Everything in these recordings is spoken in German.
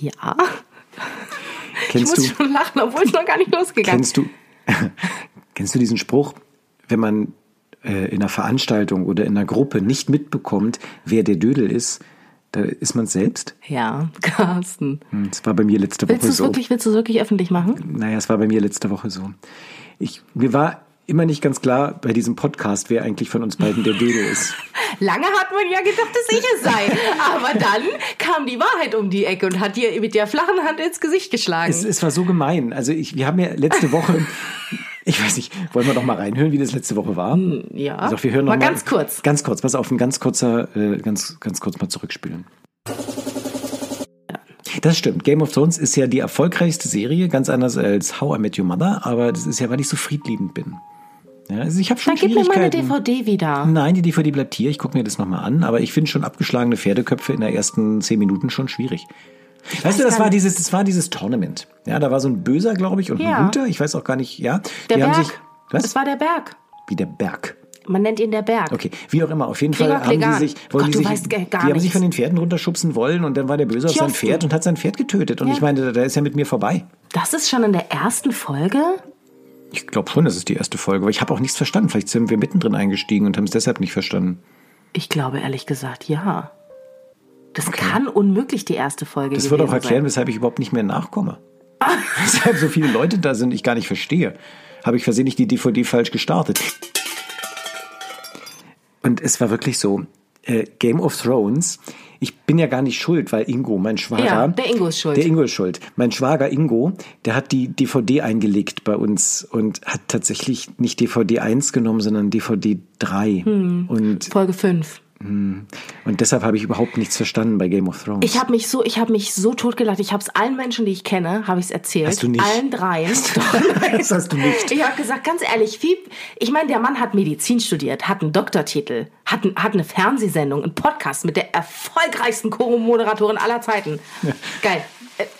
Ja. Ich kennst muss du, schon lachen, obwohl es noch gar nicht losgegangen ist. kennst du, kennst du diesen Spruch, wenn man äh, in einer Veranstaltung oder in einer Gruppe nicht mitbekommt, wer der Dödel ist, da ist man selbst? Ja, Carsten. Hm, Das war bei mir letzte Willst du Woche es so. wirklich, willst du es wirklich öffentlich machen? Naja, es war bei mir letzte Woche so. Ich, mir war immer nicht ganz klar bei diesem Podcast, wer eigentlich von uns beiden der Dödel ist. Lange hat man ja gedacht, dass ich es sei. Aber dann kam die Wahrheit um die Ecke und hat dir mit der flachen Hand ins Gesicht geschlagen. Es, es war so gemein. Also ich, wir haben ja letzte Woche, ich weiß nicht, wollen wir noch mal reinhören, wie das letzte Woche war? ja. Also wir hören noch mal mal, ganz kurz. Ganz kurz, pass auf, ein ganz kurzer, äh, ganz, ganz kurz mal zurückspielen. Das stimmt. Game of Thrones ist ja die erfolgreichste Serie, ganz anders als How I Met Your Mother, aber das ist ja, weil ich so friedliebend bin. Ja, also ich habe schon Dann gib mir meine. DVD wieder. Nein, die DVD bleibt hier. Ich gucke mir das nochmal an. Aber ich finde schon abgeschlagene Pferdeköpfe in der ersten zehn Minuten schon schwierig. weißt du, das war dieses, das war dieses Tournament. Ja, da war so ein Böser, glaube ich, und Ja. ein Guter. Ich weiß auch gar nicht. Ja, Der die Berg. haben sich. Was? Das war der Berg. Wie der Berg. Man nennt ihn der Berg. Okay, wie auch immer. Auf jeden Fall Gregor haben die Clegane. sich, wollen Gott, die sich, die haben sich nichts. von den Pferden runterschubsen wollen und dann war der Böse auf sein. Pferd und hat sein Pferd getötet. Und Ja. ich meine, da ist ja mit mir vorbei. Das ist schon in der ersten Folge? Ich glaube schon, das ist die erste Folge, aber ich habe auch nichts verstanden. Vielleicht sind wir mittendrin eingestiegen und haben es deshalb nicht verstanden. Ich glaube ehrlich gesagt, ja. Das kann unmöglich die erste Folge Das gewesen würde auch erklären, sein. weshalb ich überhaupt nicht mehr nachkomme. weshalb so viele Leute da sind, ich gar nicht verstehe. Habe ich versehentlich die DVD falsch gestartet. Und es war wirklich so, äh, Game of Thrones, ich bin ja gar nicht schuld, weil Ingo, mein Schwager... Ja, der Ingo ist schuld. Der Ingo ist schuld. Mein Schwager Ingo, der hat die DVD eingelegt bei uns und hat tatsächlich nicht DVD 1 genommen, sondern DVD 3. Hm. Und, Folge 5. und deshalb habe ich überhaupt nichts verstanden bei Game of Thrones. Ich habe mich so, ich habe mich so totgelacht. Ich habe es allen Menschen, die ich kenne, habe ich es erzählt. Hast du nicht? Allen dreien. das hast du nicht. Ich habe gesagt, ganz ehrlich, wie, ich meine, der Mann hat Medizin studiert, hat einen Doktortitel, hat, ein, hat eine Fernsehsendung, einen Podcast mit der erfolgreichsten Co-Moderatorin aller Zeiten. Geil.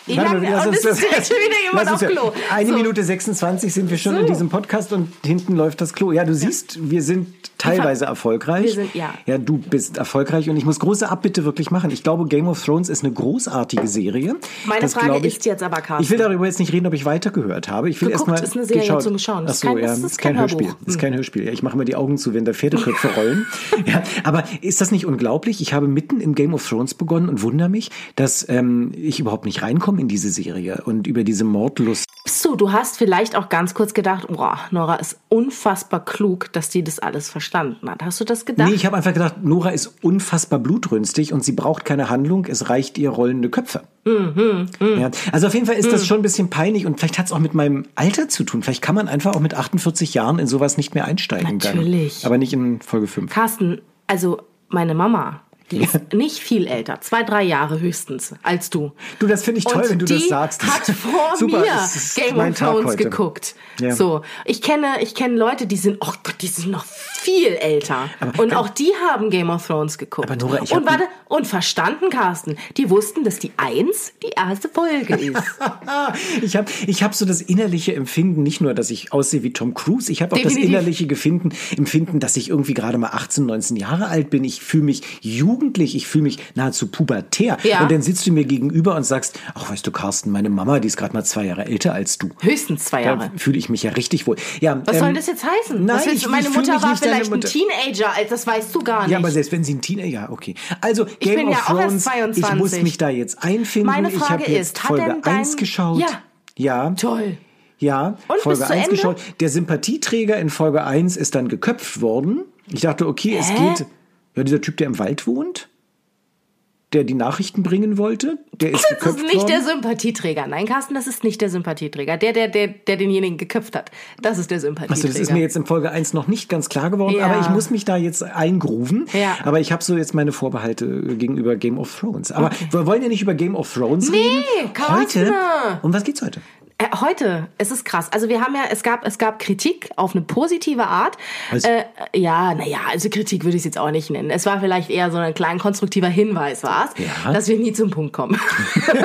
Wie lange- lass uns ist direkt schon wieder auf ja- Klo. Eine So. Minute 26 sind wir schon in So. diesem Podcast und hinten läuft das Klo. Ja, du siehst, wir sind teilweise erfolgreich. Wir sind- ja. Ja, du bist erfolgreich und ich muss große Abbitte wirklich machen. Ich glaube, Game of Thrones ist eine großartige Serie. Meine Das Frage ich, ist jetzt aber, Carsten. Ich will darüber jetzt nicht reden, ob ich weitergehört habe. Ich will erstmal ist eine Serie geschaut. zum Schauen. Ach Das ist so, kein- ja, das das ist ist kein kein Hörspiel. Das ist kein Hörspiel. Ja, ich mache mir die Augen zu, wenn da Pferdeköpfe rollen. Ja, aber ist das nicht unglaublich? Ich habe mitten im Game of Thrones begonnen und wundere mich, dass ähm, ich überhaupt nicht reinkomme in diese Serie und über diese Mordlust. So, du hast vielleicht auch ganz kurz gedacht, boah, Nora ist unfassbar klug, dass die das alles verstanden hat. Hast du das gedacht? Nee, ich habe einfach gedacht, Nora ist unfassbar blutrünstig und sie braucht keine Handlung, es reicht ihr rollende Köpfe. Ja, also auf jeden Fall ist das schon ein bisschen peinlich und vielleicht hat es auch mit meinem Alter zu tun. Vielleicht kann man einfach auch mit 48 Jahren in sowas nicht mehr einsteigen. Natürlich. Dann. Aber nicht in Folge 5. Carsten, also meine Mama, die ist nicht viel älter, zwei, drei Jahre höchstens als du. Du, das finde ich toll, Und wenn du das sagst. hat vor Super, mir das Game of Thrones geguckt. Ja. So, ich kenne, ich kenne Leute, die sind, oh Gott, die sind noch viel älter. Aber und auch die haben Game of Thrones geguckt. Aber Nora, ich und warte, und verstanden, Carsten. Die wussten, dass die Eins die erste Folge ist. Ich habe ich hab so das innerliche Empfinden, nicht nur, dass ich aussehe wie Tom Cruise, ich habe auch das Definitiv. innerliche Gefinden, Empfinden, dass ich irgendwie gerade mal 18, 19 Jahre alt bin. Ich fühle mich jugendlich, ich fühle mich nahezu pubertär. Ja. Und dann sitzt du mir gegenüber und sagst, ach weißt du, Carsten, meine Mama, die ist gerade mal zwei Jahre älter als du. Höchstens zwei Da Jahre. fühle ich mich ja richtig wohl. Ja, Was ähm, soll das jetzt heißen? Nein, willst ich, meine ich Mutter war vielleicht ein. Teenager, alt, das weißt du gar nicht. Ja, aber selbst wenn sie ein Teenager, ja, okay. Also, Game bin of ja auch erst Thrones, ich 22. muss mich da jetzt einfinden. Meine ich Frage habe jetzt ist, hat Folge denn dein- 1 geschaut. Ja. Ja. Toll. Ja, Und Folge bis zu 1 Ende? geschaut. Der Sympathieträger in Folge 1 ist dann geköpft worden. Ich dachte, okay, es Hä? geht. Ja, dieser Typ, der im Wald wohnt. der die Nachrichten bringen wollte. Der ist Das ist nicht worden. der Sympathieträger. Nein, Carsten, das ist nicht der Sympathieträger. Der, der, der, der denjenigen geköpft hat. Das ist der Sympathieträger. Also das ist mir jetzt in Folge 1 noch nicht ganz klar geworden, Ja. aber ich muss mich da jetzt eingrooven. Ja. Aber ich habe so jetzt meine Vorbehalte gegenüber Game of Thrones. Aber wir wollen ja nicht über Game of Thrones reden. Carsten. Heute. Um was geht's heute? Äh, heute, es ist krass. Also wir haben ja, es gab, es gab Kritik auf eine positive Art. Also- Äh, ja, naja, also Kritik würde ich es jetzt auch nicht nennen. Es war vielleicht eher so ein klein konstruktiver Hinweis, war es, Ja. dass wir nie zum Punkt kommen.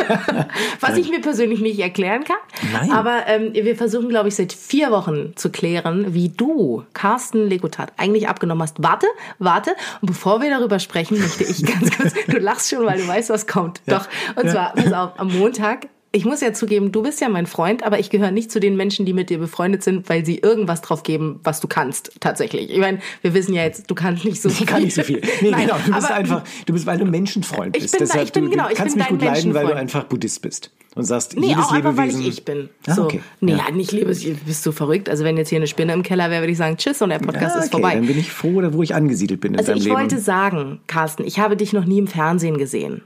Was ich mir persönlich nicht erklären kann. Nein. Aber ähm, wir versuchen, glaube ich, seit vier Wochen zu klären, wie du, Carsten Legotat, eigentlich abgenommen hast. Warte, warte. Und bevor wir darüber sprechen, möchte ich ganz kurz, du lachst schon, weil du weißt, was kommt. Doch. Und Ja. zwar, pass auf, am Montag ich muss ja zugeben, du bist ja mein Freund, aber ich gehöre nicht zu den Menschen, die mit dir befreundet sind, weil sie irgendwas drauf geben, was du kannst, tatsächlich. Ich meine, wir wissen ja jetzt, du kannst nicht so viel. Ich kann nicht so viel. Nee, Nein, genau. Du bist einfach, du bist, weil du Menschenfreund Ich bist. bin da- Deshalb, ich bin- du, genau, ich kannst bin mich gut leiden, weil du einfach Buddhist bist. Und sagst, Nee, jedes auch einfach, weil Lebewesen. ich ich bin. Ah, so. okay. Nee, Ja. ja. nicht liebes, bist du verrückt. Also wenn jetzt hier eine Spinne im Keller wäre, würde ich sagen, tschüss und der Podcast Ah, ist okay, vorbei. dann bin ich froh, wo ich angesiedelt bin in Also deinem ich Leben. wollte sagen, Carsten, ich habe dich noch nie im Fernsehen gesehen.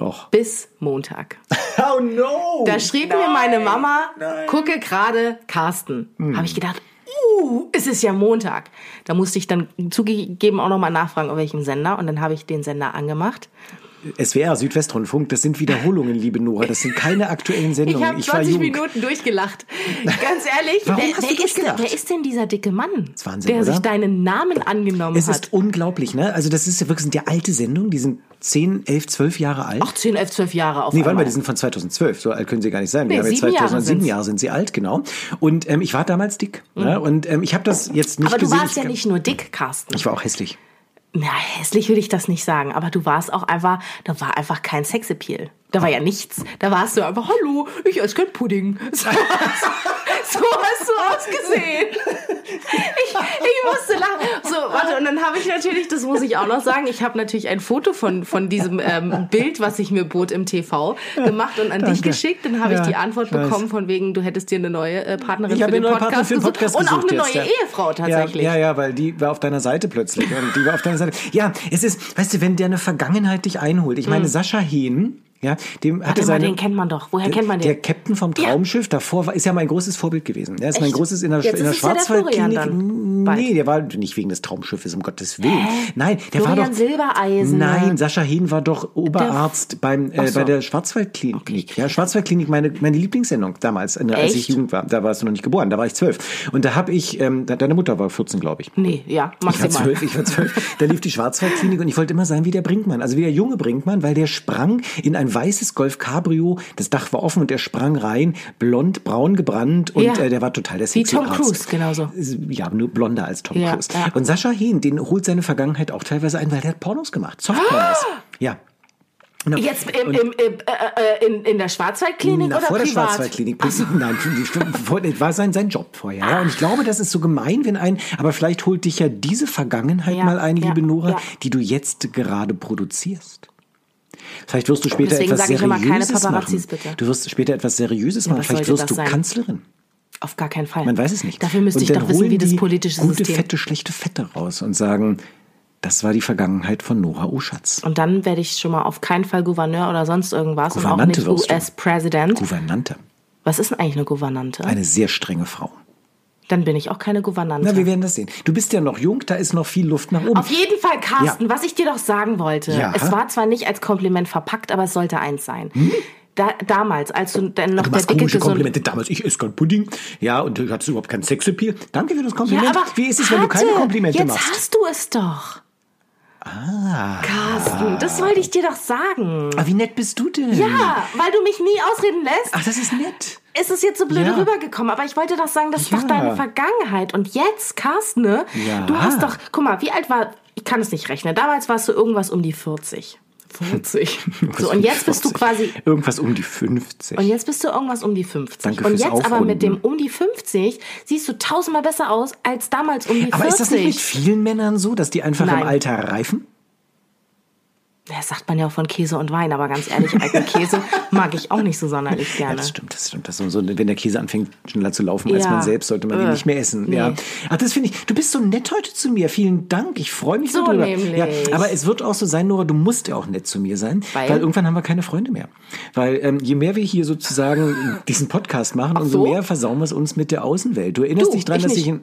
Och. Bis Montag. Oh no! Da schrieb mir meine Mama, gucke gerade Carsten. Hm. Habe ich gedacht, uh, es ist ja Montag. Da musste ich dann zugegeben auch nochmal nachfragen, auf welchem Sender. Und dann habe ich den Sender angemacht. SWR, Südwestrundfunk, das sind Wiederholungen, liebe Nora. Das sind keine aktuellen Ich Sendungen. habe war 20 jung. Minuten durchgelacht. Ganz ehrlich, Warum wer, hast wer, du ist, durchgelacht? wer ist denn dieser dicke Mann, ist Wahnsinn, der oder? sich deinen Namen angenommen Es hat? ist unglaublich, ne? Also das ist ja wirklich sind ja alte Sendungen, die sind 10, 11, 12 Jahre alt. Ach, 10, 11, 12 Jahre auf Nee, warte mal, die sind von 2012. So alt können sie gar nicht sein. Nee, Wir haben jetzt sieben Jahre 2007 sind's. Jahre sind sie alt, genau. Und ähm, ich war damals dick. Ne? Und ähm, ich habe das jetzt nicht Aber du gesehen. warst ich, ja nicht nur dick, Carsten. Ich war auch hässlich. Na, hässlich würde ich das nicht sagen, aber du warst auch einfach, da war einfach kein Sexappeal. Da war ja nichts. Da warst du einfach, hallo, ich esse kein Pudding. So, hast- so hast du ausgesehen. Ich, ich musste lachen. So, warte, und dann habe ich natürlich, das muss ich auch noch sagen, ich habe natürlich ein Foto von, von diesem ähm, Bild, was ich mir bot im TV, gemacht und an dich Danke. geschickt. Dann habe ich Ja, die Antwort ich bekommen von wegen, du hättest dir eine neue äh, Partnerin Ich für den Podcast, für den gesucht. Podcast und auch gesucht eine jetzt, neue ja. Ehefrau tatsächlich. Ja, ja, ja, weil die war auf deiner Seite plötzlich. Und die war auf deiner Seite. Ja, es ist, weißt du, wenn der eine Vergangenheit dich einholt. Ich meine, Sascha Hehn, ja, dem hatte. Warte mal, seine... den kennt man doch. Woher kennt man den? Der Captain vom Traumschiff davor war, ist ja mein großes Vorbild gewesen. Der ist mein Echt? großes in der, Jetzt in der es ja der Schwarzwaldklinik. Nee, der war nicht wegen des Traumschiffes, um Gottes Willen. Nein, der war Florian doch. Silbereisen. Nein, Sascha Hehn war doch Oberarzt beim, äh, so. bei der Schwarzwaldklinik. Ja, Schwarzwaldklinik, meine, meine Lieblingssendung damals, äh, als ich Echt? Jugend war. Da warst du noch nicht geboren, da war ich zwölf. Und da habe ich, ähm, de- deine Mutter war 14, glaube ich. Nee, ja, Ich war maximal. zwölf, ich war zwölf. Da lief die Schwarzwaldklinik und ich wollte immer sein wie der Brinkmann, also wie der junge Brinkmann, weil der sprang in ein weißes Golf Cabrio, das Dach war offen und der sprang rein, blond, braun gebrannt und Ja. äh, der war total der Wie sexy Tom Arzt. Cruise, genauso. Ja, nur blonder als Tom Ja, Cruise. ja. Und Sascha Hehn, den holt seine Vergangenheit auch teilweise ein, weil der hat Pornos gemacht, Softpornos. Ja. Genau. Jetzt im, im, im, äh, äh, in, in der Schwarzwaldklinik na, oder vor der privat? Schwarzwaldklinik. Nein, die- vor- das war sein, sein Job vorher. Ja? Und ich glaube, das ist so gemein, wenn ein, aber vielleicht holt dich ja diese Vergangenheit Ja, mal ein, ja, liebe Nora, die du jetzt gerade produzierst. Vielleicht wirst du später Deswegen etwas sag ich immer, keine Seriöses Paparazzis, machen. bitte. Du wirst später etwas Seriöses machen. was Vielleicht wirst du sein? Kanzlerin. Auf gar keinen Fall. Man weiß es nicht. Dafür müsste ich doch wissen, wie das politische gute, System. fette, schlechte Fette raus und sagen, das war die Vergangenheit von Nora Oschatz. Und dann werde ich schon mal auf keinen Fall Gouverneur oder sonst irgendwas und auch Gouvernante nicht. US-Präsident. Gouvernante. Was ist denn eigentlich eine Gouvernante? Eine sehr strenge Frau. Dann bin ich auch keine Gouvernante. Na, wir werden das sehen. Du bist ja noch jung, da ist noch viel Luft nach oben. Auf jeden Fall, Carsten, Ja. was ich dir doch sagen wollte. Ja. Es war zwar nicht als Kompliment verpackt, aber es sollte eins sein. Da, damals, als du dann noch Du der dicke Komplimente damals. Ich esse kein Pudding. Ja, und du hattest überhaupt keinen Sexappeal. Danke für das Ja, Kompliment. aber Wie ist es, wenn du keine Komplimente jetzt machst? hast du es doch. Ah. Carsten, das wollte ich dir doch sagen. Aber wie nett bist du denn? Ja, weil du mich nie ausreden lässt. Ach, das ist nett. Ist es jetzt so blöde Ja. rübergekommen, aber ich wollte doch sagen, das ist Ja. doch deine Vergangenheit. Und jetzt, Carsten, ne? Ja. Du hast doch, guck mal, wie alt war, ich kann es nicht rechnen, damals warst du irgendwas um die 40. 40. so, und jetzt bist du 40. quasi, Irgendwas um die 50. und jetzt bist du irgendwas um die 50. Danke und fürs jetzt aber mit dem Aufrunden. um die 50 siehst du tausendmal besser aus als damals um die Aber 40. ist das nicht mit vielen Männern so, dass die einfach Nein. im Alter reifen? Das sagt man ja auch von Käse und Wein, aber ganz ehrlich, alten Käse mag ich auch nicht so sonderlich Ja, gerne. das stimmt, das stimmt. Das so, wenn der Käse anfängt schneller zu laufen als Ja. man selbst, sollte man ihn Äh, nicht mehr essen. nee. Ja. Ach, das finde ich. Du bist so nett heute zu mir. Vielen Dank. Ich freue mich So darüber. nämlich. Ja, aber es wird auch so sein, Nora, du musst ja auch nett zu mir sein, weil, Weil? irgendwann haben wir keine Freunde mehr. Weil ähm, je mehr wir hier sozusagen diesen Podcast machen, umso so? mehr versauen wir es uns mit der Außenwelt. Du erinnerst Du, dich dran, ich dass nicht. ich in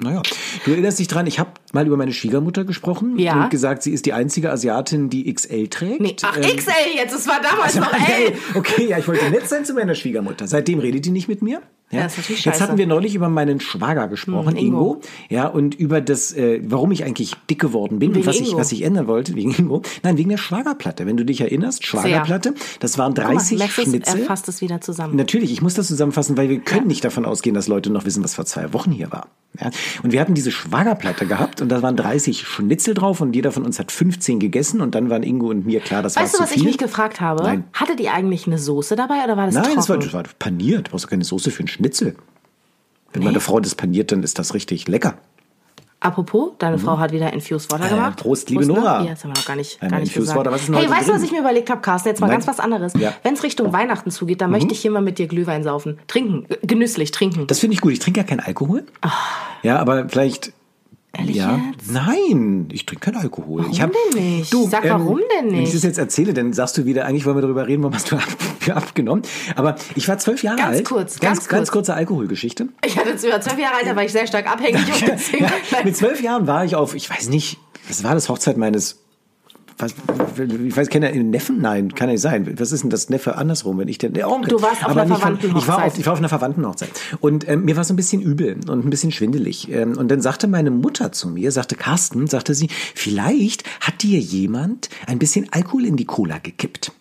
naja, du erinnerst dich dran, ich habe mal über meine Schwiegermutter gesprochen Ja. und gesagt, sie ist die einzige Asiatin, die XL trägt. Nee, ach, Ähm, XL jetzt, es war damals noch Ey, L. Okay, ja, ich wollte nett sein zu meiner Schwiegermutter. Seitdem redet die nicht mit mir. Ja, Ja, ist natürlich Jetzt scheiße. hatten wir neulich über meinen Schwager gesprochen, Hm, Ingo. Ingo. Ja, und über das, äh, warum ich eigentlich dick geworden bin Wegen und was ich, was ich ändern wollte, wegen Ingo. Nein, wegen der Schwagerplatte. Wenn du dich erinnerst, Schwagerplatte, das waren Guck mal, 30 merkst du, er Schnitzel. fasst es wieder zusammen. Natürlich, ich muss das zusammenfassen, weil wir können nicht davon ausgehen, dass Leute noch wissen, was vor zwei Wochen hier war. Ja? Und wir hatten diese Schwagerplatte gehabt und da waren 30 Schnitzel drauf und jeder von uns hat 15 gegessen und dann waren Ingo und mir klar, das war Weißt du, zu was viel. ich mich gefragt habe? Nein. Hattet ihr eigentlich eine Soße dabei oder war das Nein, trocken? das war, das war paniert. Du brauchst keine Soße für einen Schnitzel. Wenn meine Frau das paniert, dann ist das richtig lecker. Apropos, deine Frau hat wieder Infused Water Äh, gemacht. Prost, liebe ne? Nora. Ja, das haben wir noch gar nicht, gar nicht gesagt. Water, was ist denn hey, weißt du, was ich mir überlegt habe, Carsten? Jetzt mal Nein. ganz was anderes. Ja. Mhm. Wenn es Richtung Weihnachten zugeht, dann möchte ich hier mal mit dir Glühwein saufen. Trinken, äh, genüsslich trinken. Das finde ich gut. Ich trinke ja keinen Alkohol. Ja, aber vielleicht. Ehrlich ja. jetzt? Nein, ich trinke keinen Alkohol. Warum ich hab, denn nicht? Du, Sag, warum denn Wenn ich nicht? das jetzt erzähle, dann sagst du wieder, eigentlich wollen wir darüber reden, warum hast du ab, abgenommen. Aber ich war zwölf Jahre Ganz alt. kurz, ganz, ganz ganz kurz. kurze Alkoholgeschichte. ich hatte jetzt über zwölf Jahre alt, da war ich sehr stark abhängig. Ja, mit zwölf Jahren war ich auf, ich weiß nicht, was war das Hochzeit meines, was, ich weiß, kennt er einen Neffen? Nein, kann nicht sein. Was ist denn das Neffe andersrum, wenn ich den, der Onkel. Du warst auf Aber einer von- Ich war, auf, Verwandtenhochzeit. ich war auf einer Verwandtenhochzeit. Und ähm, mir war so ein bisschen übel und ein bisschen schwindelig. Ähm, und dann sagte meine Mutter zu mir, sagte Carsten, sagte sie, vielleicht hat dir jemand ein bisschen Alkohol in die Cola gekippt.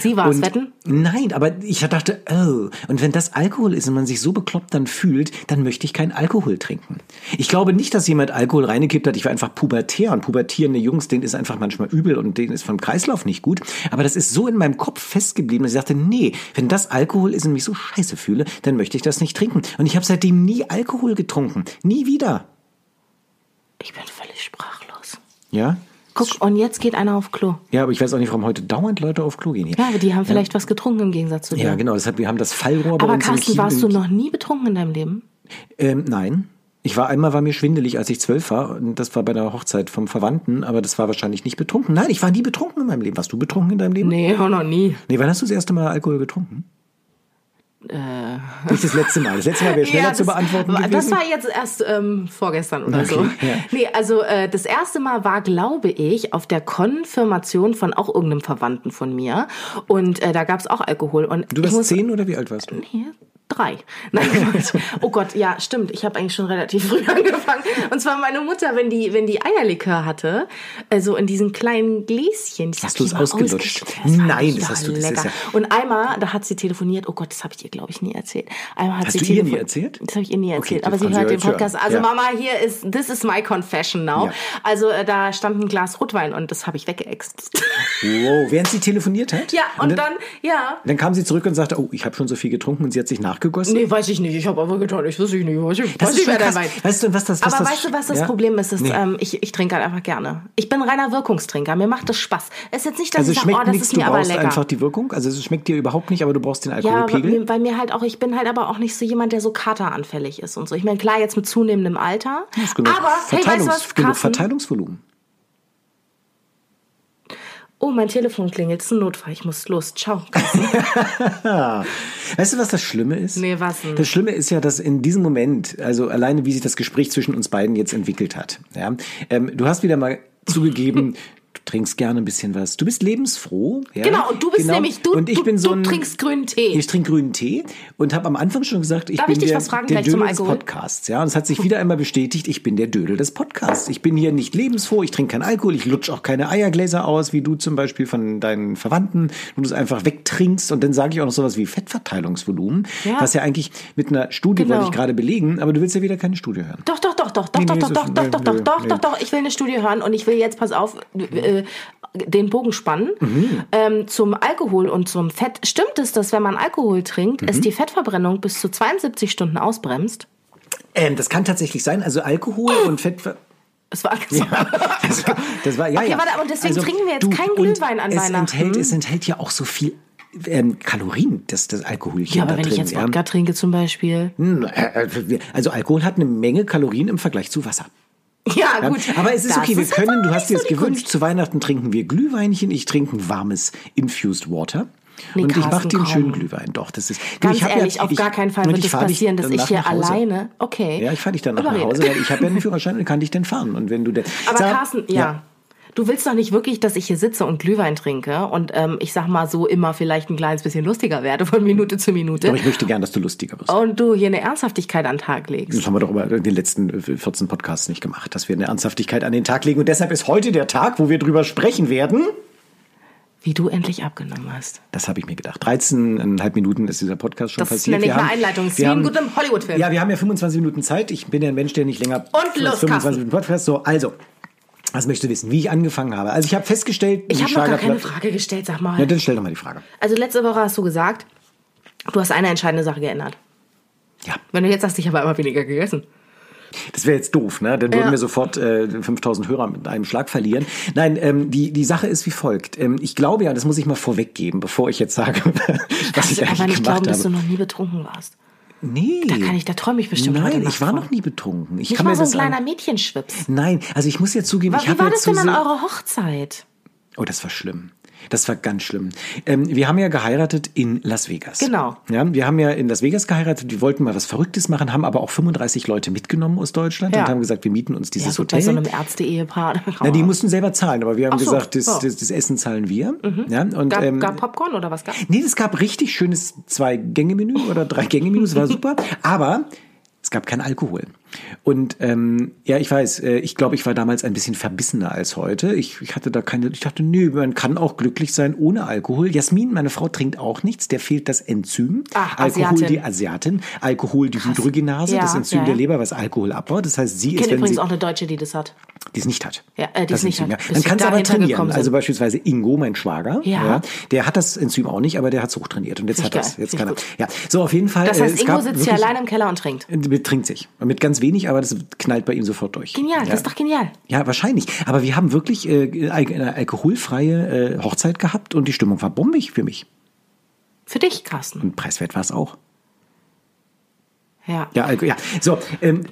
Sie war es, wetten? Nein, aber ich dachte, oh, und wenn das Alkohol ist und man sich so bekloppt dann fühlt, dann möchte ich keinen Alkohol trinken. Ich glaube nicht, dass jemand Alkohol reingekippt hat. Ich war einfach pubertär und pubertierende Jungs, denen ist einfach manchmal übel und denen ist vom Kreislauf nicht gut. Aber das ist so in meinem Kopf festgeblieben, dass ich dachte, nee, wenn das Alkohol ist und mich so scheiße fühle, dann möchte ich das nicht trinken. Und ich habe seitdem nie Alkohol getrunken. Nie wieder. Ich bin völlig sprachlos. Ja? Guck, und jetzt geht einer auf Klo. Ja, aber ich weiß auch nicht, warum heute dauernd Leute auf Klo gehen hier. Ja, aber die haben vielleicht was getrunken im Gegensatz zu dir. Ja, genau. Deshalb, wir haben das Fallrohr bei Aber uns Carsten, warst du noch nie betrunken in deinem Leben? Ähm, nein. Ich war einmal war mir schwindelig, als ich zwölf war. Und das war bei der Hochzeit vom Verwandten, aber das war wahrscheinlich nicht betrunken. Nein, ich war nie betrunken in meinem Leben. Warst du betrunken in deinem Leben? Nee, auch noch nie. Nee, wann hast du das erste Mal Alkohol getrunken? Äh, Nicht das letzte Mal. Das letzte Mal wäre schneller Ja, zu das- beantworten Das gewesen. war jetzt erst ähm, vorgestern oder so. Okay, ja. Nee, also äh, das erste Mal war, glaube ich, auf der Konfirmation von auch irgendeinem Verwandten von mir. Und äh, da gab es auch Alkohol. Und du warst zehn oder wie alt warst du? Nee, drei. Nein, oh Gott, ja, stimmt. Ich habe eigentlich schon relativ früh angefangen. Und zwar meine Mutter, wenn die, wenn die Eierlikör hatte, also in diesen kleinen Gläschen. die Hast du es ausgelutscht? Das Nein, das hast du- das ist lecker. ja- Und einmal, da hat sie telefoniert. Oh Gott, das habe ich ihr, glaube ich, nie erzählt. Einmal hat Hast sie du ihr nie erzählt? Das habe ich ihr nie Okay, erzählt. das aber sie hört den Podcast. hören. Also Ja. Mama, hier ist, this is my confession now. Ja. Also äh, da stand ein Glas Rotwein und das habe ich weggeext. Wow, während sie telefoniert hat? ja, und, dann, ja. Dann kam sie zurück und sagte, oh, ich habe schon so viel getrunken und sie hat sich nachgegossen. Nee, weiß ich nicht. Ich habe aber getan. Ich weiß ich nicht. Weiß ich, Das weiß ist schon krass. Weißt du, was das was Aber das, weißt du, was das ja? Problem ist? ist Nee. ähm, ich, ich trinke halt einfach gerne. Ich bin reiner Wirkungstrinker. Mir macht das Spaß. Es ist jetzt nicht, dass Also ich sage, oh, das nichts, ist du mir aber brauchst lecker. einfach die Wirkung. Also es schmeckt dir überhaupt nicht, aber du brauchst den ja, Alkoholpegel. mir, bei mir halt auch, ich bin halt aber auch nicht so jemand, der so kateranfällig ist und so. Ich meine, klar, jetzt mit zunehmendem Alter. Das ist genug aber, hey, weißt du was, genug Carsten? Verteilungsvolumen. Oh, mein Telefon klingelt. Es ist ein Notfall. Ich muss los. Ciao. Weißt du, was das Schlimme ist? Nee, was denn? Das Schlimme ist ja, dass in diesem Moment, also alleine wie sich das Gespräch zwischen uns beiden jetzt entwickelt hat, ja, ähm, du hast wieder mal zugegeben, trinkst gerne ein bisschen was. Du bist lebensfroh. Ja? Genau, und du bist nämlich, du, und ich du, bin so du ein, trinkst grünen Tee. Ich trinke grünen Tee und habe am Anfang schon gesagt, ich Darf bin ich dich der, was fragen der Dödel des? Podcasts. Ja, und es hat sich wieder einmal bestätigt, ich bin der Dödel des Podcasts. Ich bin hier nicht lebensfroh, ich trinke keinen Alkohol, ich lutsch auch keine Eiergläser aus, wie du zum Beispiel von deinen Verwandten, wo du es einfach wegtrinkst. Und dann sage ich auch noch sowas wie Fettverteilungsvolumen, Ja. was ja eigentlich mit einer Studie Genau. wollte ich gerade belegen, aber du willst ja wieder keine Studie hören. Doch, doch, doch, doch, doch, Nee, doch, nee, doch, doch, doch, doch, doch, doch, doch, doch. Ich will eine Studie hören und ich will jetzt, pass auf, äh, den Bogen spannen Mhm. ähm, zum Alkohol und zum Fett. Stimmt es, dass wenn man Alkohol trinkt, Mhm. es die Fettverbrennung bis zu 72 Stunden ausbremst? Ähm, das kann tatsächlich sein. Also Alkohol und Fett. Es war ja, das, war, das war ja, Okay, ja. warte, aber deswegen trinken wir jetzt keinen und Glühwein an es Weihnachten. Enthält, es enthält ja auch so viel ähm, Kalorien, das, das Alkoholchen Ja, aber da wenn drin. ich jetzt ja. Wodka trinke zum Beispiel. Hm, äh, äh, Also Alkohol hat eine Menge Kalorien im Vergleich zu Wasser. Ja, Ja, gut. aber es ist Das okay, wir jetzt können, du hast dir so jetzt die gewünscht, Kunst. zu Weihnachten trinken wir Glühweinchen, ich trinke warmes Infused Water. Nee, und ich mache Carsten, dir einen schönen. Glühwein. Doch, das ist. Ganz ich ehrlich, ja, auf ich, gar keinen Fall wird es passieren, dass ich hier alleine. Okay. Ja, ich fahre dich dann nach. Hause, weil ich habe ja einen Führerschein und kann dich dann fahren. Und wenn du denn, Aber Sag- Carsten, ja. Du willst doch nicht wirklich, dass ich hier sitze und Glühwein trinke und ähm, ich sag mal so immer vielleicht ein kleines bisschen lustiger werde von Minute zu Minute. Aber ich möchte gern, dass du lustiger wirst. und du hier eine Ernsthaftigkeit an den Tag legst. Das haben wir doch über den letzten äh, 14 Podcasts nicht gemacht, dass wir eine Ernsthaftigkeit an den Tag legen. Und deshalb ist heute der Tag, wo wir drüber sprechen werden. Wie du endlich abgenommen hast. Das habe ich mir gedacht. 13,5 Minuten ist dieser Podcast schon Das passiert. nenne ich haben- Einleitung. Das ist wie ein guter Hollywood-Film. Ja, wir haben ja 25 Minuten Zeit. Ich bin ja ein Mensch, der nicht länger Und los, 25 Carsten. Minuten Podcast. So, also, was möchtest du wissen, wie ich angefangen habe? Also ich habe festgestellt, Ich habe noch gar keine Frage gestellt, sag mal. Ja, dann stell doch mal die Frage. Also letzte Woche hast du gesagt, du hast eine entscheidende Sache geändert. Ja, Wenn du jetzt sagst, ich habe immer weniger gegessen. das wäre jetzt doof, ne? Dann würden Ja. wir sofort äh, 5000 Hörer mit einem Schlag verlieren. Nein, ähm, die, die Sache ist wie folgt. Ähm, ich glaube ja, das muss ich mal vorweggeben, bevor ich jetzt sage, was ich aber eigentlich nicht gemacht glauben, dass du habe. noch nie betrunken warst. Nee. Da kann ich, da träume ich bestimmt Nein, ich war von. noch nie betrunken. Ich Nicht kann mal mir so ein das kleiner an- Mädchenschwips. Nein, also ich muss ja zugeben, Wa- ich Wie habe war ja das denn an eurer Hochzeit? Oh, das war schlimm. Das war ganz schlimm. Ähm, wir haben ja geheiratet in Las Vegas. Genau. Ja, wir haben ja in Las Vegas geheiratet. Wir wollten mal was Verrücktes machen, haben aber auch 35 Leute mitgenommen aus Deutschland Ja. und haben gesagt, wir mieten uns Ja, dieses gut, bei Hotel. so einem Ärzte-Ehepaar. Na, die mussten selber zahlen, aber wir haben so, gesagt, das, ja. das, das Essen zahlen wir. Ja, und, Gab, ähm, gab Popcorn oder was gab? Nee, es gab richtig schönes Zwei-Gänge-Menü oder Drei-Gänge-Menü, das war super. Aber es gab keinen Alkohol. Und ähm, ja, ich weiß, äh, ich glaube, ich war damals ein bisschen verbissener als heute. Ich, ich hatte da keine, ich dachte, nö, man kann auch glücklich sein ohne Alkohol. Jasmin, meine Frau, trinkt auch nichts, der fehlt das Enzym. Ach, Alkohol, Asiatin. die Asiatin, Alkohol, die Hydrogenase, Ja, das Enzym ja, der ja. Leber, was Alkohol abbaut. Das heißt, sie Ich ist, kenne wenn übrigens sie auch eine Deutsche, die das hat. die es nicht hat. Ja, äh, die es nicht Enzym, hat. Man kann es aber trainieren. Also beispielsweise Ingo, mein Schwager, Ja. der hat das Enzym auch nicht, aber der hat es hochtrainiert und jetzt Finde hat ich das. Jetzt kann ich er. Ja, so auf jeden Fall. Das äh, heißt, es Ingo sitzt hier alleine im Keller und trinkt. Betrinkt sich. Mit ganz wenig, aber das knallt bei ihm sofort durch. Genial, ja. das ist doch genial. Ja, wahrscheinlich. Aber wir haben wirklich äh, eine alkoholfreie äh, Hochzeit gehabt und die Stimmung war bombig für mich. Für dich, Carsten. Und preiswert war es auch. Ja. Ja, Alko, ja. So, ähm,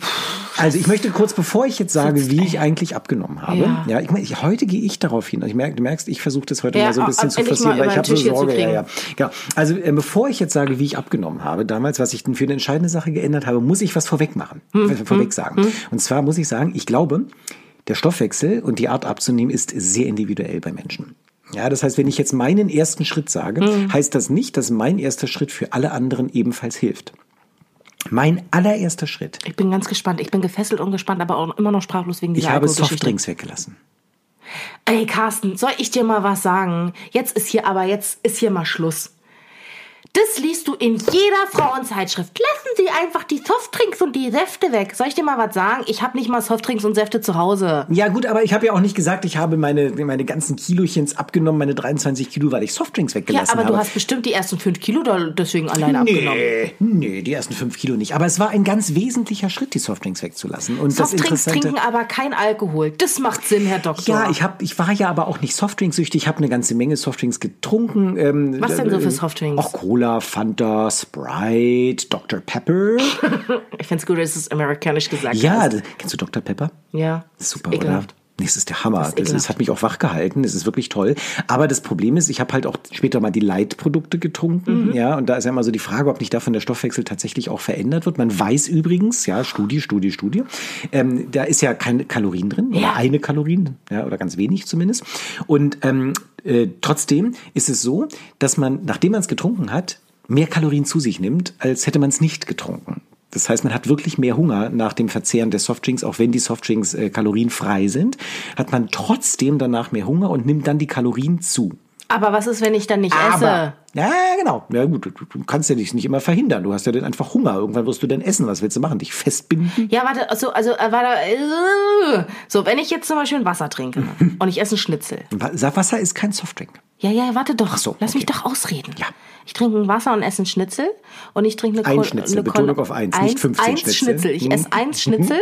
also ich möchte kurz, bevor ich jetzt sage, wie ich eigentlich abgenommen habe, ja, Ja. ich meine, ich, heute gehe ich darauf hin. Ich merk, du merkst, ich versuche das heute Ja, mal so ein bisschen zu forcieren, weil ich habe so Sorge. Ja, ja. kriegen. Genau. Also äh, bevor ich jetzt sage, wie ich abgenommen habe damals, was ich denn für eine entscheidende Sache geändert habe, muss ich was vorweg machen, Hm, äh, vorweg sagen. Und zwar muss ich sagen, ich glaube, der Stoffwechsel und die Art abzunehmen ist sehr individuell bei Menschen. Ja, das heißt, wenn ich jetzt meinen ersten Schritt sage, Hm. heißt das nicht, dass mein erster Schritt für alle anderen ebenfalls hilft. Mein allererster Schritt. Ich bin ganz gespannt. Ich bin gefesselt und gespannt, aber auch immer noch sprachlos wegen Ich dieser habe Alkoholgeschichte. Softdrinks weggelassen. Ey, Carsten, soll ich dir mal was sagen? Jetzt ist hier aber, jetzt ist hier mal Schluss. Das liest du in jeder Frauenzeitschrift. Lassen Sie einfach die Softdrinks und die Säfte weg. Soll ich dir mal was sagen? Ich habe nicht mal Softdrinks und Säfte zu Hause. Ja gut, aber ich habe ja auch nicht gesagt, ich habe meine, meine ganzen Kilochens abgenommen, meine 23 Kilo, weil ich Softdrinks Ja, weggelassen aber habe. du hast bestimmt die ersten fünf Kilo da deswegen alleine abgenommen. Nee, nee, die ersten fünf Kilo nicht. Aber es war ein ganz wesentlicher Schritt, die Softdrinks wegzulassen. Und Softdrinks trinken aber kein Alkohol. Das macht Sinn, Herr Doktor. ja, ich, hab, ich war ja aber auch nicht Softdrinks-süchtig. Ich habe eine ganze Menge Softdrinks getrunken. Ähm, Was denn so für äh, Softdrinks? Auch Cola, Fanta, Sprite, Dr. Pepper. Ich find's gut, dass du es amerikanisch gesagt ja, hast. das- kennst du Dr. Pepper? Ja. Super, oder? Nee, Das ist der Hammer. Das Das, ist ekelhaft. hat mich auch wach gehalten. Das ist wirklich toll. Aber das Problem ist, ich habe halt auch später mal die Light-Produkte getrunken. Mhm. Ja, und da ist ja immer so die Frage, ob nicht davon der Stoffwechsel tatsächlich auch verändert wird. Man weiß übrigens, ja, Studie, Studie, Studie, ähm, da ist ja keine Kalorien drin oder Ja. eine Kalorien, ja, oder ganz wenig zumindest. Und ähm, äh, trotzdem ist es so, dass man, nachdem man es getrunken hat, mehr Kalorien zu sich nimmt, als hätte man es nicht getrunken. Das heißt, man hat wirklich mehr Hunger nach dem Verzehren der Softdrinks, auch wenn die Softdrinks äh, kalorienfrei sind, hat man trotzdem danach mehr Hunger und nimmt dann die Kalorien zu. Aber was ist, wenn ich dann nicht esse? ja, genau. Ja gut, du, kannst ja dich nicht immer verhindern. Du hast ja dann einfach Hunger. Irgendwann wirst du dann essen. Was willst du machen? Dich festbinden? Ja, warte, also, also, äh, warte, so, wenn ich jetzt zum Beispiel ein Wasser trinke und ich esse einen Schnitzel. Wa- Wasser ist kein Softdrink. Ja, ja, warte doch. so, Lass mich okay. doch ausreden. Ja. Ich trinke ein Wasser und esse ein Schnitzel. Und ich trinke eine Ein Col- Schnitzel, eine Betonung Col- auf eins, nicht 15 eins Schnitzel. Schnitzel. Ich Mhm. esse eins Schnitzel.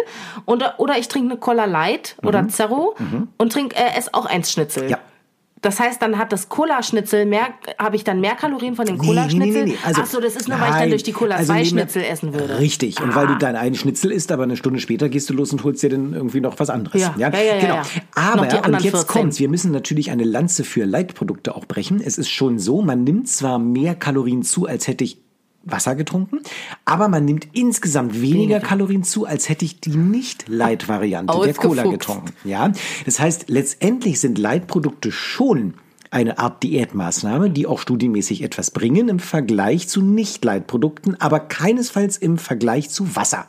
Oder, oder ich trinke eine Cola Light oder Zerro und trinke, äh, esse auch eins Schnitzel. Mhm. Ja. Das heißt, dann hat das Cola-Schnitzel mehr, habe ich dann mehr Kalorien von dem Cola-Schnitzel? Also, Ach so, das ist nur, weil ich dann nein. durch die Cola Also zwei Schnitzel essen würde. Richtig. Und weil Ah. du deinen einen Schnitzel isst, aber eine Stunde später gehst du los und holst dir dann irgendwie noch was anderes. Ja. Ja, ja, ja, genau. ja. Aber, und jetzt 14. kommt's. Wir müssen natürlich eine Lanze für Leitprodukte auch brechen. Es ist schon so, man nimmt zwar mehr Kalorien zu, als hätte ich Wasser getrunken, aber man nimmt insgesamt weniger, Weniger. Kalorien zu, als hätte ich die Nicht-Light-Variante der. Cola getrunken. Ja, das heißt, letztendlich sind Leitprodukte schon eine Art Diätmaßnahme, die auch studienmäßig etwas bringen im Vergleich zu Nicht-Leitprodukten, aber keinesfalls im Vergleich zu Wasser.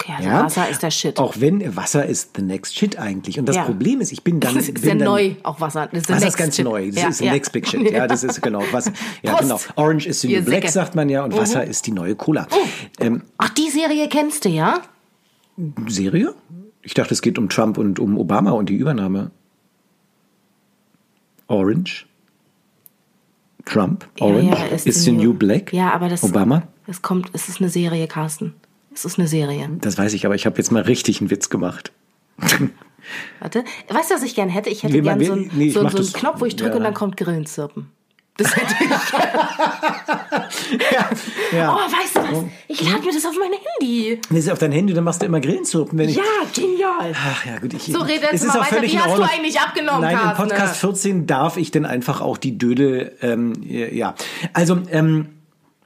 Okay, also Ja? Wasser ist der Shit. Auch wenn Wasser ist the next shit eigentlich. Und das Ja. Problem ist, ich bin dann. das ist bin sehr dann, neu, auch Wasser. Das ist, Wasser ist ganz shit. neu. Das Ja, ist the ja. next big shit. Ja, das ist genau was. Ja, genau. Orange is the Ihr new black, Säcke. sagt man ja, und Wasser Mhm. ist die neue Cola. Ähm, Ach, die Serie kennst du, ja? Serie? Ich dachte, es geht um Trump und um Obama und die Übernahme. Orange? Trump? Orange? Ja, ja, is the new black? Ja, aber das. Obama? Es kommt, es ist eine Serie, Carsten. Es ist eine Serie. Das weiß ich, aber ich habe jetzt mal richtig einen Witz gemacht. Warte. Weißt du, was ich gern hätte? Ich hätte Nee, gern man- so, einen- nee, so, so einen das- Knopf, wo ich drücke ja. und dann kommt Grillenzirpen. Das hätte ich. Ja. Oh, weißt du was? Ich lade mir das auf mein Handy. Das ist auf dein Handy, dann machst du immer Grillenzirpen, wenn ich. Ja, genial. Ach ja, gut. Ich, So, red jetzt mal weiter. Wie in hast du eigentlich abgenommen, Nein, im Carsten? Podcast 14 darf ich denn einfach auch die Dödel, ähm, ja. Also, ähm,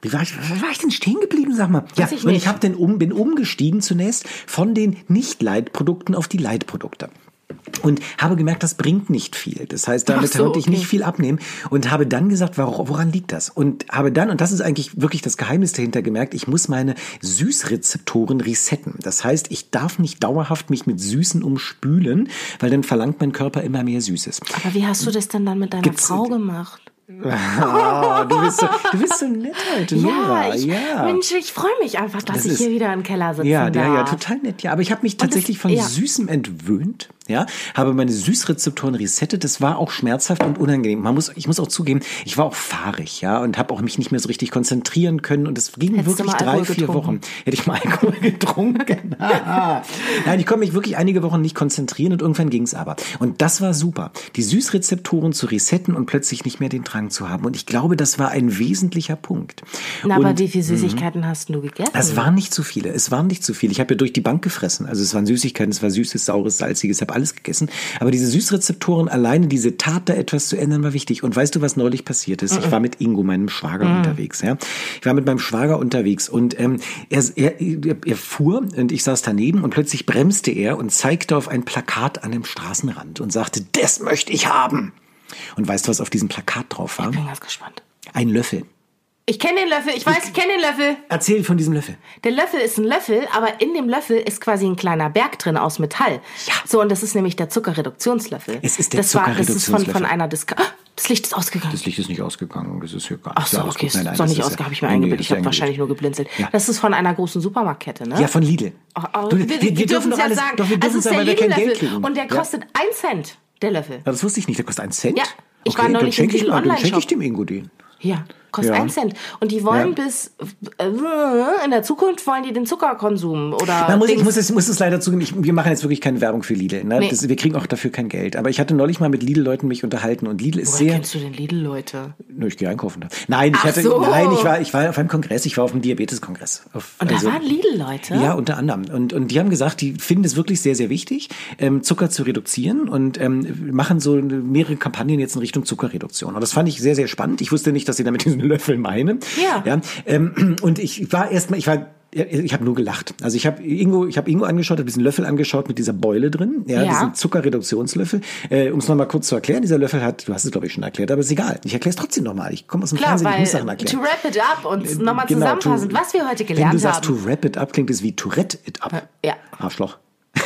wie war ich, wo war ich denn stehen geblieben, sag mal? Ja, Weiß ich und ich hab den um, bin umgestiegen zunächst von den Nicht-Leitprodukten auf die Leitprodukte. Und habe gemerkt, das bringt nicht viel. Das heißt, damit so, konnte ich okay. nicht viel abnehmen und habe dann gesagt, wor- woran liegt das? Und habe dann, und das ist eigentlich wirklich das Geheimnis dahinter gemerkt, ich muss meine Süßrezeptoren resetten. Das heißt, ich darf nicht dauerhaft mich mit Süßen umspülen, weil dann verlangt mein Körper immer mehr Süßes. Aber wie hast du das denn dann mit deiner Gibt's- Frau gemacht? Ah, du bist so, du bist so nett heute, Nora. Ja, ich, ja. Mensch, ich freue mich einfach, dass Das ich ist- hier wieder im Keller sitzen Ja, ja, ja, total nett. Ja, aber ich habe mich tatsächlich das- von ja. Süßem entwöhnt. Ja, habe meine Süßrezeptoren resettet. Das war auch schmerzhaft und unangenehm. Man muss, ich muss auch zugeben, ich war auch fahrig, ja, und habe auch mich nicht mehr so richtig konzentrieren können. Und es ging Hättest wirklich drei, Alkohol vier getrunken? Wochen. Hätte ich mal Alkohol getrunken. Nein, ich konnte mich wirklich einige Wochen nicht konzentrieren und irgendwann ging es aber. Und das war super. Die Süßrezeptoren zu resetten und plötzlich nicht mehr den Drang zu haben. Und ich glaube, das war ein wesentlicher Punkt. Na, aber Und- wie viele Süßigkeiten hast du gegessen? es waren nicht zu viele. Es waren nicht zu viele. Ich habe ja durch die Bank gefressen. Also es waren Süßigkeiten, es war süßes, saures, salziges, habe alles gegessen. Aber diese Süßrezeptoren, alleine diese Tat, da etwas zu ändern, war wichtig. Und weißt du, was neulich passiert ist? Ich war mit Ingo, meinem Schwager, unterwegs. Ja, ich war mit meinem Schwager unterwegs und ähm, er, er, er fuhr und ich saß daneben und plötzlich bremste er und zeigte auf ein Plakat an dem Straßenrand und sagte, das möchte ich haben. Und weißt du, was auf diesem Plakat drauf war? ich bin ganz gespannt. Ein Löffel. Ich kenne den Löffel, ich weiß, ich kenne den Löffel. Erzähl von diesem Löffel. Der Löffel ist ein Löffel, aber in dem Löffel ist quasi ein kleiner Berg drin aus Metall. Ja. So, und das ist nämlich der Zuckerreduktionslöffel. Es ist der das war, Das ist von, Zuckerreduktionslöffel. von einer Diska ah, Das Licht ist ausgegangen. Das Licht ist nicht ausgegangen. Das ist hier gar Ach so, okay, ist Nein, nein, doch das nicht ist ausgegangen, habe ich mir nee, eingebildet. Ich habe ist wahrscheinlich nur geblinzelt. Ja. Das ist von einer großen Supermarktkette, ne? Ja, von Lidl. Ach, aber Du, wir, wir, dürfen es doch ja sagen. Doch, wir also dürfen es es ist der wir Lidl-Löffel und der Ja. kostet 1 Cent, der Löffel. Ja, das wusste ich nicht. Der kostet einen Cent? Ja, ich okay, war neulich dann schenke im ich, schenke ich dem Ingo den. Ja, kostet Ja. 1 Cent. Und die wollen Ja. bis äh, in der Zukunft wollen die den Zuckerkonsum oder Da muss ich muss es, muss es leider zugeben, ich, wir machen jetzt wirklich keine Werbung für Lidl. Ne? Nee. Das, wir kriegen auch dafür kein Geld. Aber ich hatte neulich mal mit Lidl-Leuten mich unterhalten und Lidl ist Woher sehr... kennst du denn Lidl-Leute? Nö, ich gehe einkaufen. Nein, ich Ach hatte, so. nein, ich war, ich war auf einem Kongress, ich war auf einem Diabetes-Kongress. Und also- da waren Lidl-Leute? Ja, unter anderem. Und, und die haben gesagt, die finden es wirklich sehr, sehr wichtig, ähm, Zucker zu reduzieren und ähm, machen so mehrere Kampagnen jetzt in Richtung Zuckerreduktion. Und das fand ich sehr, sehr spannend. Ich wusste nicht, dass sie damit diesen Löffel meinen. Ja. ja ähm, und ich war erstmal, ich war ich habe nur gelacht. Also ich habe Ingo, ich habe Ingo angeschaut, habe diesen Löffel angeschaut mit dieser Beule drin, ja, Ja. diesen Zuckerreduktionslöffel. Äh, um es nochmal kurz zu erklären, dieser Löffel hat, du hast es glaube ich schon erklärt, aber ist egal. Ich erkläre es trotzdem nochmal. Ich komme aus dem Klar, Fernsehen, ich muss Sachen to erklären. wrap it up und nochmal Genau, zusammenfassend, to- was wir heute Wenn gelernt du sagst, haben. to wrap it up, klingt es wie to red it up. Ja. Arschloch.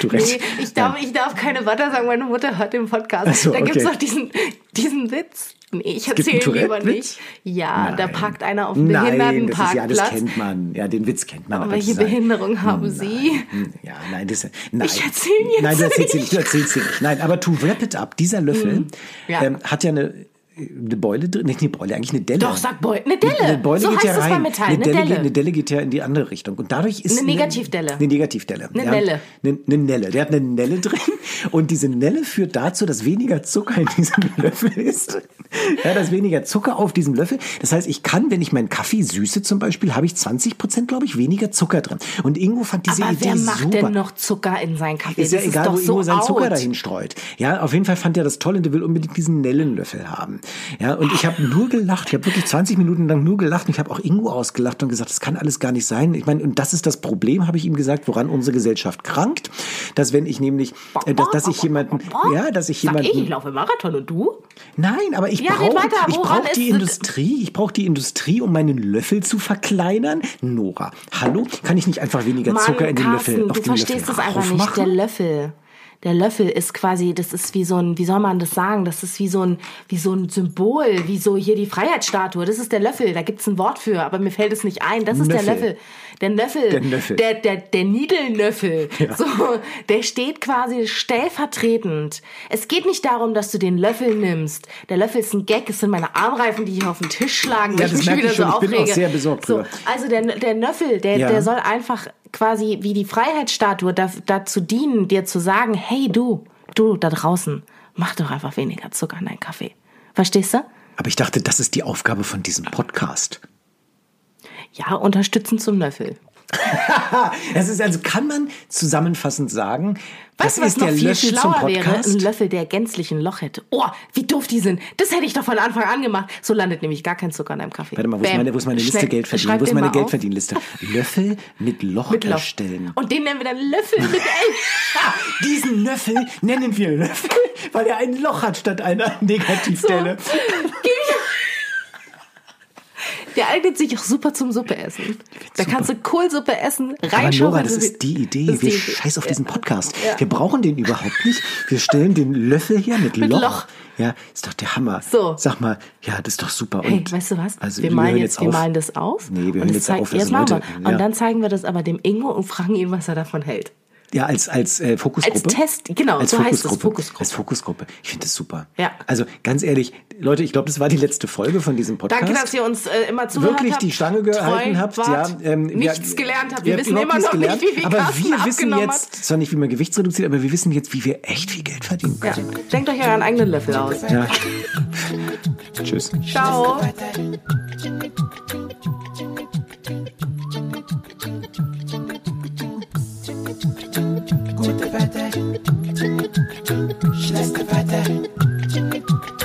Tourette. Nee, ich darf, ich darf keine Wörter sagen, meine Mutter hört den Podcast. So, da gibt's okay. doch diesen, diesen Witz. Nee, ich erzähle lieber nicht. Ja, da Nein. parkt einer auf dem Nein, das ist, ja, das Behindertenparkplatz. kennt man. Ja, den Witz kennt man. aber Welche Behinderung haben Sie? Hm, Ja, nein, das nein. Ich erzähl jetzt Nein, du erzählst nicht. sie nicht. Du erzählst sie nicht. Nein, aber to wrap it up, dieser Löffel Ja. ähm, hat ja eine eine Beule drin. Nicht eine Beule, eigentlich eine Delle. Doch, sag Beule. Eine Delle. Eine Beule so geht heißt ja das rein. beim Metall. Eine, Eine Delle, Delle. Geht, eine Delle geht ja in die andere Richtung. Und dadurch ist Eine Negativdelle. Eine Negativdelle. Eine. Nelle. Eine, eine Nelle. Der hat eine Nelle drin. Und diese Nelle führt dazu, dass weniger Zucker in diesem Löffel ist. Ja, dass weniger Zucker auf diesem Löffel. Das heißt, ich kann, wenn ich meinen Kaffee süße zum Beispiel, habe ich 20 Prozent, glaube ich, weniger Zucker drin. Und Ingo fand diese Aber Idee wer macht super. denn noch Zucker in seinen Kaffee? Ist ja das egal, ist wo so Ingo seinen Zucker out. dahin streut. Ja, auf jeden Fall fand er das toll und er will unbedingt diesen Nellenlöffel haben. Ja, und ich habe nur gelacht. Ich habe wirklich 20 Minuten lang nur gelacht und ich habe auch Ingo ausgelacht und gesagt, das kann alles gar nicht sein. Ich meine, und das ist das Problem, habe ich ihm gesagt, woran unsere Gesellschaft krankt, dass wenn ich nämlich, äh, dass, dass ich jemanden, ja, dass ich jemanden, ich, ich laufe Marathon und du? Nein, aber ich Ja, brauche ich Woran brauch die Industrie. Ich brauche die Industrie, um meinen Löffel zu verkleinern. Nora, hallo? Kann ich nicht einfach weniger Mann, Zucker in den Carsten, Löffel auf du den verstehst Löffel das einfach nicht. Der Löffel. Der Löffel ist quasi, das ist wie so ein, wie soll man das sagen? Das ist wie so ein, wie so ein Symbol, wie so hier die Freiheitsstatue. Das ist der Löffel. Da gibt's ein Wort für, aber mir fällt es nicht ein. Das ist der Nöffel. Löffel. Der Nöffel. Der Nöffel. Der, der, der Niedelnöffel. Ja. So, der steht quasi stellvertretend. Es geht nicht darum, dass du den Löffel nimmst. Der Löffel ist ein Gag. Es sind meine Armreifen, die hier auf den Tisch schlagen, weil Ja, ich das mich wieder ich so schon. Ich bin auch aufrege. sehr besorgt so, also der, der Nöffel, der, Ja. der soll einfach quasi wie die Freiheitsstatue da, dazu dienen, dir zu sagen, hey du, du da draußen, mach doch einfach weniger Zucker in deinen Kaffee. Verstehst du? Aber ich dachte, das ist die Aufgabe von diesem Podcast. Ja, unterstützen zum Löffel. Das ist also, kann man zusammenfassend sagen, Weißt das was ist noch der viel Löffel zum schlauer wäre? Podcast. Ein Löffel, der gänzlich ein Loch hätte. Oh, wie doof die sind. Das hätte ich doch von Anfang an gemacht. So landet nämlich gar kein Zucker in deinem Kaffee. Warte mal, wo ist Bäm. meine, wo ist meine Liste Schnell, Geld verdienen? Wo ist meine. Geldverdienliste? Löffel mit Loch Mit Loch. erstellen. Und den nennen wir dann Löffel mit L. Diesen Löffel nennen wir Löffel, weil er ein Loch hat statt einer Negativstelle. Der eignet sich auch super zum Suppe essen. Da super. kannst du Kohlsuppe essen, Aber reinschauen. Nora, wenn das ist die Idee. Ist Wir die scheiß auf diesen Podcast. Ja. Wir brauchen den überhaupt nicht. Wir stellen den Löffel her mit, Mit Loch. Loch. Ja, ist doch der Hammer. So. Sag mal, ja, das ist doch super. Hey, Und weißt du was? Also, wir malen hören jetzt, wir auf. malen das auf. Nee, wir hören das jetzt auf. Jetzt machen Leute, wir. ja. Und dann zeigen wir das aber dem Ingo und fragen ihn, was er davon hält. Ja, als, als äh, Fokusgruppe. Als Test, genau, als so heißt es, Fokusgruppe. Fokusgruppe. Als Fokusgruppe. Ich finde das super. Ja. Also ganz ehrlich, Leute, ich glaube, das war die letzte Folge von diesem Podcast. Danke, dass ihr uns äh, immer zugehört wirklich habt. die Stange gehalten habt. wart, Ja, ähm, nichts wir- gelernt habt. Wir habt wissen immer noch gelernt, nicht, wie viel Aber Carsten wir wissen jetzt, zwar nicht, wie man Gewicht reduziert, aber wir wissen jetzt, wie wir echt viel Geld verdienen Ja. können. Denkt euch euren eigenen Löffel aus. Ja. Tschüss. Ciao. She likes to fight that.